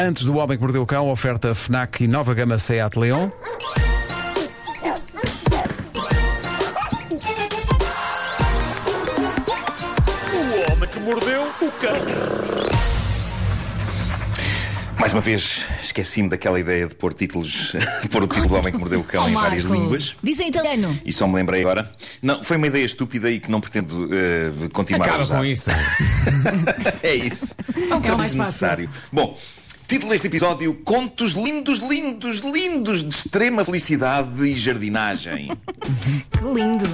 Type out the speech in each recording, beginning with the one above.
Antes do Homem que Mordeu o Cão, oferta FNAC e nova gama Seat Leon. O homem que mordeu o cão. Mais uma vez, esqueci-me daquela ideia de pôr títulos, pôr o título do Homem que Mordeu o Cão Oh, em várias Marco. línguas. Diz em italiano. E só me lembrei agora. Não, foi uma ideia estúpida e que não pretendo eh, continuar a Acaba usar. com isso. É isso. É um mais fácil. desnecessário. Bom, título deste episódio: Contos lindos, lindos, lindos de extrema felicidade e jardinagem. Que lindo.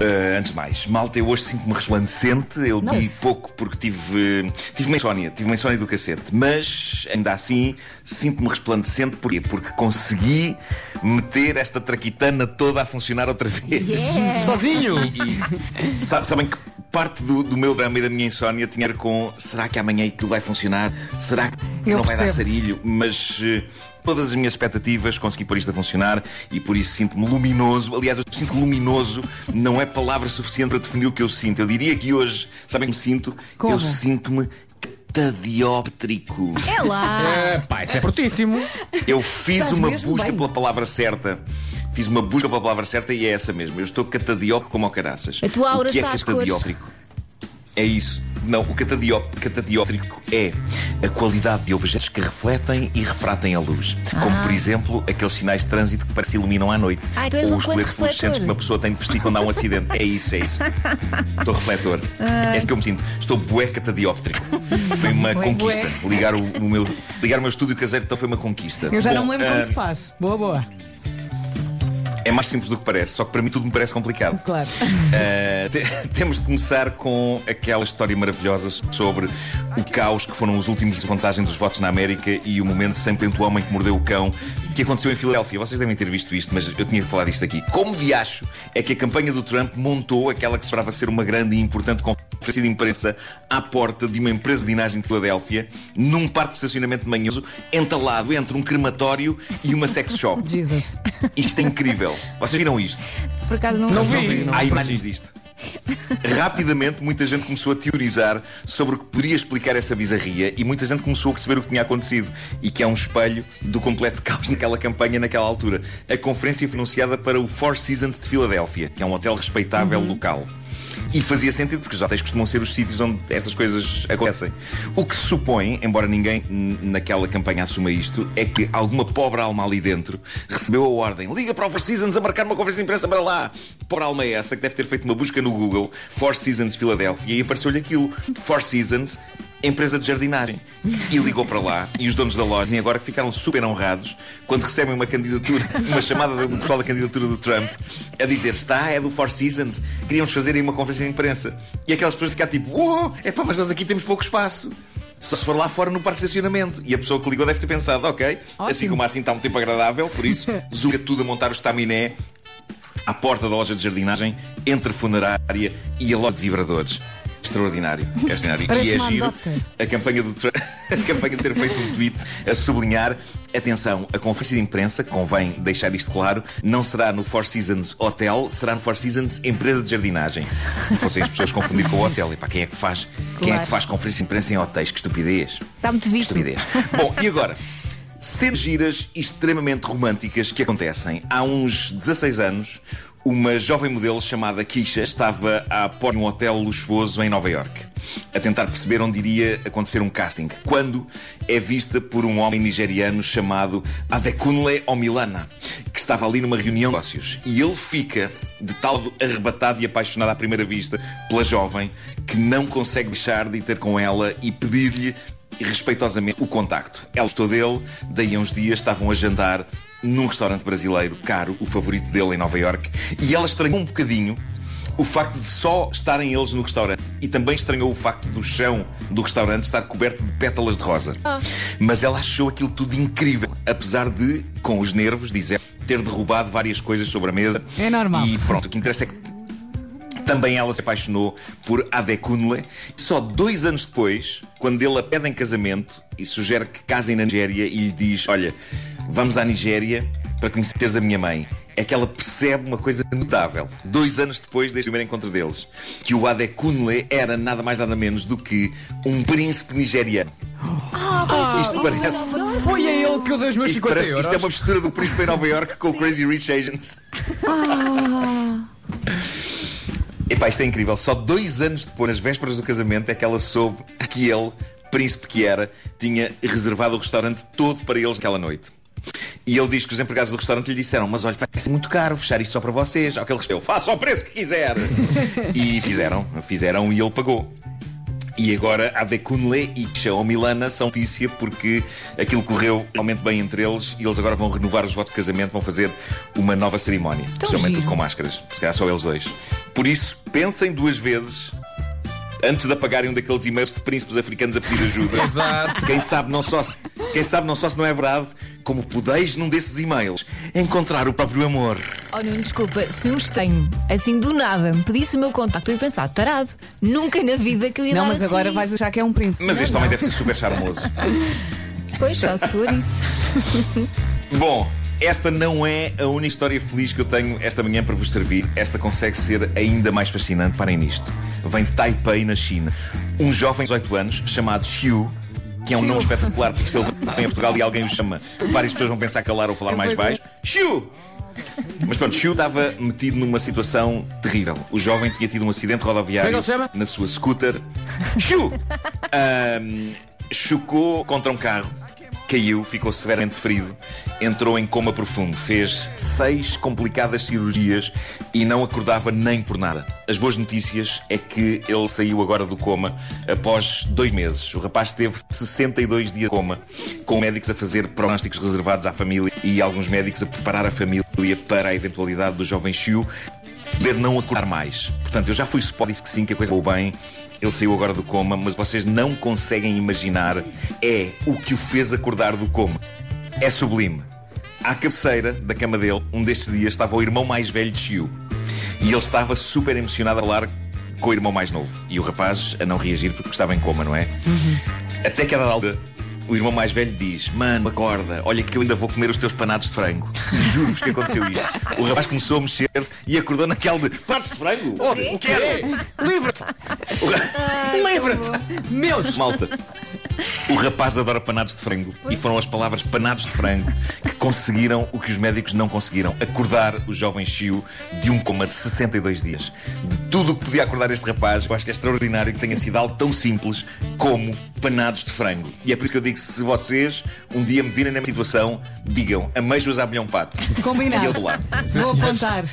Uh, antes de mais, malta, eu hoje sinto-me resplandecente. Eu vi pouco porque tive, tive uma insónia, tive uma insónia do cacete. Mas, ainda assim, sinto-me resplandecente. Porquê? Porque consegui meter esta traquitana toda a funcionar outra vez. Sozinho. E sa- sabem que parte do, do meu drama e da minha insónia tinha a ver com será que amanhã aquilo vai funcionar? Será que Eu não vai dar sarilho? Mas eh, todas as minhas expectativas consegui pôr isto a funcionar e por isso sinto-me luminoso. Aliás, eu sinto que luminoso não é palavra suficiente para definir o que eu sinto. Eu diria que hoje, sabem como me sinto? Como? Eu sinto-me catadióptrico. É lá. É, pá, isso é fortíssimo. Eu fiz Estás uma busca bem. pela palavra certa. Fiz uma busca pela palavra certa e é essa mesmo. Eu estou catadiópico como ao caraças. A tua aura o que está é às cores. catadióptrico? É isso. Não, o catadió- catadióptrico é a qualidade de objetos que refletem e refratem a luz. Como, por exemplo, aqueles sinais de trânsito que parece que iluminam à noite. Ah, então Ou um os colete coletes fluorescentes que uma pessoa tem de vestir quando há um acidente. É isso, é isso. Estou refletor. É isso que eu me sinto. Estou bué catadióptrico. Foi uma Bué, conquista. Ligar o, o meu, ligar o meu estúdio caseiro então foi uma conquista. Eu já Bom, não me lembro como ah, se faz. Boa, boa. É mais simples do que parece, só que para mim tudo me parece complicado. Claro. Uh, te- temos de começar com aquela história maravilhosa sobre o caos que foram os últimos de contagem dos votos na América e o momento sem pento o homem que mordeu o cão que aconteceu em Filadélfia. Vocês devem ter visto isto, mas eu tinha de falar disto aqui. Como de acho é que a campanha do Trump montou aquela que se esperava ser uma grande e importante conferência de imprensa à porta de uma empresa de dinagem de Filadélfia, num parque de estacionamento manhoso, entalado entre um crematório e uma sex shop. Jesus. Isto é incrível. Vocês viram isto? Por acaso não, Não vi. vi. não Há imagens disto. Rapidamente, muita gente começou a teorizar sobre o que poderia explicar essa bizarria e muita gente começou a perceber o que tinha acontecido e que é um espelho do completo caos naquela campanha, naquela altura. A conferência foi anunciada para o Four Seasons de Filadélfia, que é um hotel respeitável local. E fazia sentido, porque os hotéis costumam ser os sítios onde estas coisas acontecem. O que se supõe, embora ninguém naquela campanha assuma isto, é que alguma pobre alma ali dentro recebeu a ordem: liga para o Four Seasons a marcar uma conferência de imprensa para lá. Pobre alma é essa que deve ter feito uma busca no Google, Four Seasons Filadélfia, e apareceu-lhe aquilo: Four Seasons. Empresa de jardinagem. E ligou para lá e os donos da loja, e agora que ficaram super honrados quando recebem uma candidatura, uma chamada do pessoal da candidatura do Trump a dizer: está, é do Four Seasons, queríamos fazer aí uma conferência de imprensa. E aquelas pessoas ficam tipo: oh, é pá, mas nós aqui temos pouco espaço. Só se for lá fora no parque de estacionamento. E a pessoa que ligou deve ter pensado: ok, assim Ótimo. como assim está um tempo agradável, por isso, zuga tudo a montar o estaminé à porta da loja de jardinagem, entre funerária e a loja de vibradores. Extraordinário. É extraordinário. Parece e é giro a campanha, do, a campanha de ter feito um tweet a sublinhar. Atenção, a conferência de imprensa, convém deixar isto claro, não será no Four Seasons Hotel, será no Four Seasons Empresa de Jardinagem. Não fossem as pessoas confundir com o hotel. E pá, quem é que faz? Quem é Claro. que faz conferência de imprensa em hotéis? Que estupidez. Está muito visto. Estupidez. Bom, e agora? Cenas giras e extremamente românticas que acontecem. Há uns 16 anos, uma jovem modelo chamada Kisha estava a pôr num hotel luxuoso em Nova York, a tentar perceber onde iria acontecer um casting, quando é vista por um homem nigeriano chamado Adekunle Omilana, que estava ali numa reunião de negócios. E ele fica de tal arrebatado e apaixonado à primeira vista pela jovem que não consegue deixar de ir ter com ela e pedir-lhe e respeitosamente o contacto. Ela gostou dele, daí a uns dias estavam a jantar num restaurante brasileiro, caro, o favorito dele em Nova York, e ela estranhou um bocadinho o facto de só estarem eles no restaurante e também estranhou o facto do chão do restaurante estar coberto de pétalas de rosa. Mas ela achou aquilo tudo incrível, apesar de, com os nervos, dizer, ter derrubado várias coisas sobre a mesa. É normal. E pronto, o que interessa é que também ela se apaixonou por Adekunle. Só dois anos depois, quando ele a pede em casamento e sugere que casem na Nigéria e lhe diz: Olha, vamos à Nigéria para conheceres a minha mãe. É que ela percebe uma coisa notável. Dois anos depois deste primeiro encontro deles, que o Adekunle era nada mais nada menos do que um príncipe nigeriano. Isto parece. Foi a ele que eu dei os meus Isto, 50 parece, euros. isto é uma mistura do Príncipe em Nova York com o Crazy Rich Asians. Epá, isto é incrível. Só dois anos depois, nas vésperas do casamento, é que ela soube que ele, príncipe que era, tinha reservado o restaurante todo para eles naquela noite. E ele diz que os empregados do restaurante lhe disseram: Mas olha, vai ser muito caro fechar isto só para vocês. Ao que ele respondeu: Faça o preço que quiser. e fizeram, fizeram e ele pagou. E agora a Becunle e Ksha Milana são notícia porque aquilo correu realmente bem entre eles e eles agora vão renovar os votos de casamento, vão fazer uma nova cerimónia. Especialmente giro. tudo com máscaras. Se calhar só eles dois. Por isso, pensem duas vezes antes de apagarem um daqueles e-mails de príncipes africanos a pedir ajuda. Exato. Quem sabe não só, quem sabe não só se não é verdade, como podeis num desses e-mails encontrar o próprio amor. Oh, Nuno, desculpa, se um estranho, assim do nada, me pedisse o meu contacto, eu ia pensar, tarado, nunca na vida que eu ia Não, dar mas assim. agora vais achar que é um príncipe. Mas este homem deve ser super charmoso. Pois, só se for isso. Bom, esta não é a única história feliz que eu tenho esta manhã para vos servir. Esta consegue ser ainda mais fascinante. Parem nisto. Vem de Taipei, na China. Um jovem de 18 anos, chamado Xiu, que é um nome espetacular, porque se ele vem a Portugal e alguém o chama, várias pessoas vão pensar calar ou falar mais baixo. Xiu! Mas pronto, Xiu estava metido numa situação terrível. O jovem tinha tido um acidente rodoviário é na sua scooter. Xiu! Ahm, chocou contra um carro, caiu, ficou severamente ferido, entrou em coma profundo, fez seis complicadas cirurgias e não acordava nem por nada. As boas notícias é que ele saiu agora do coma após dois meses. O rapaz teve 62 dias de coma, com médicos a fazer prognósticos reservados à família e alguns médicos a preparar a família para a eventualidade do jovem Xiu poder não acordar mais. Portanto, eu já fui spot, disse que sim, que a coisa vou bem. Ele saiu agora do coma, mas vocês não conseguem imaginar é o que o fez acordar do coma. É sublime. À cabeceira da cama dele, um destes dias, estava o irmão mais velho de Xiu. E ele estava super emocionado a falar com o irmão mais novo. E o rapaz a não reagir porque estava em coma, não é? Até que a dada altura, o irmão mais velho diz: Mano, acorda, olha que eu ainda vou comer os teus panados de frango. E Juro-vos que aconteceu isto. O rapaz começou a mexer-se e acordou naquele de panados de frango? Oh, o que é? Livra-te! Livra-te! Meus! Malta, o rapaz adora panados de frango e foram as palavras panados de frango que conseguiram o que os médicos não conseguiram: acordar o jovem Chiu de um coma de 62 dias. De tudo o que podia acordar este rapaz, eu acho que é extraordinário que tenha sido algo tão simples como panados de frango. E é por isso que eu digo: que se vocês um dia me virem na mesma situação, digam ameijos à bilhão pato. Combinado. E eu do lado. Vou apontar.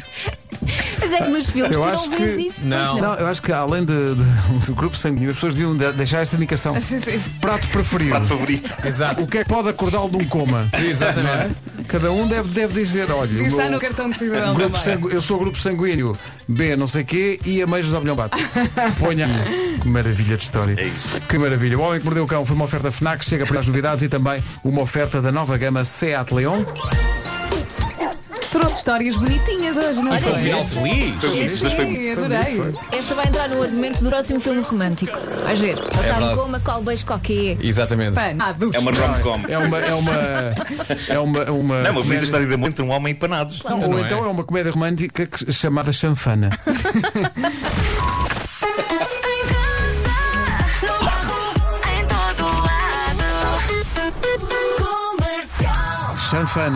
Mas é que nos filmes Eu tu acho não vês que- isso. Não. Não, eu acho que além de, de- do grupo sanguíneo, as pessoas deviam de- deixar esta indicação. Sim, sim. Prato preferido. Prato favorito. Exato. O que é que pode acordá-lo de um coma? Exatamente. Cada um deve, deve dizer, olha, o Está meu- no cartão de cidadão grupo sangu- eu sou grupo sanguíneo B, não sei quê, e ameijos ao milhão bato. Ponha. Que maravilha de história. É isso. Que maravilha. O Homem que Mordeu o Cão foi uma oferta FNAC, chega para as novidades e também uma oferta da nova gama Seat Leon. Trouxe histórias bonitinhas hoje, não Olha, foi? Final feliz! Foi bonito, mas foi Sim, adorei. Esta vai entrar no argumento do próximo filme romântico. Vais ver. Em verdade. coma, qual beijo qualquer. Exatamente. Panados. É uma rom-com. É uma. É uma. É uma. uma Não, é uma bonita comédia- história de amor entre um homem e panados. Não, Então ou não então é. é uma comédia romântica que- chamada Chanfana. Chanfana.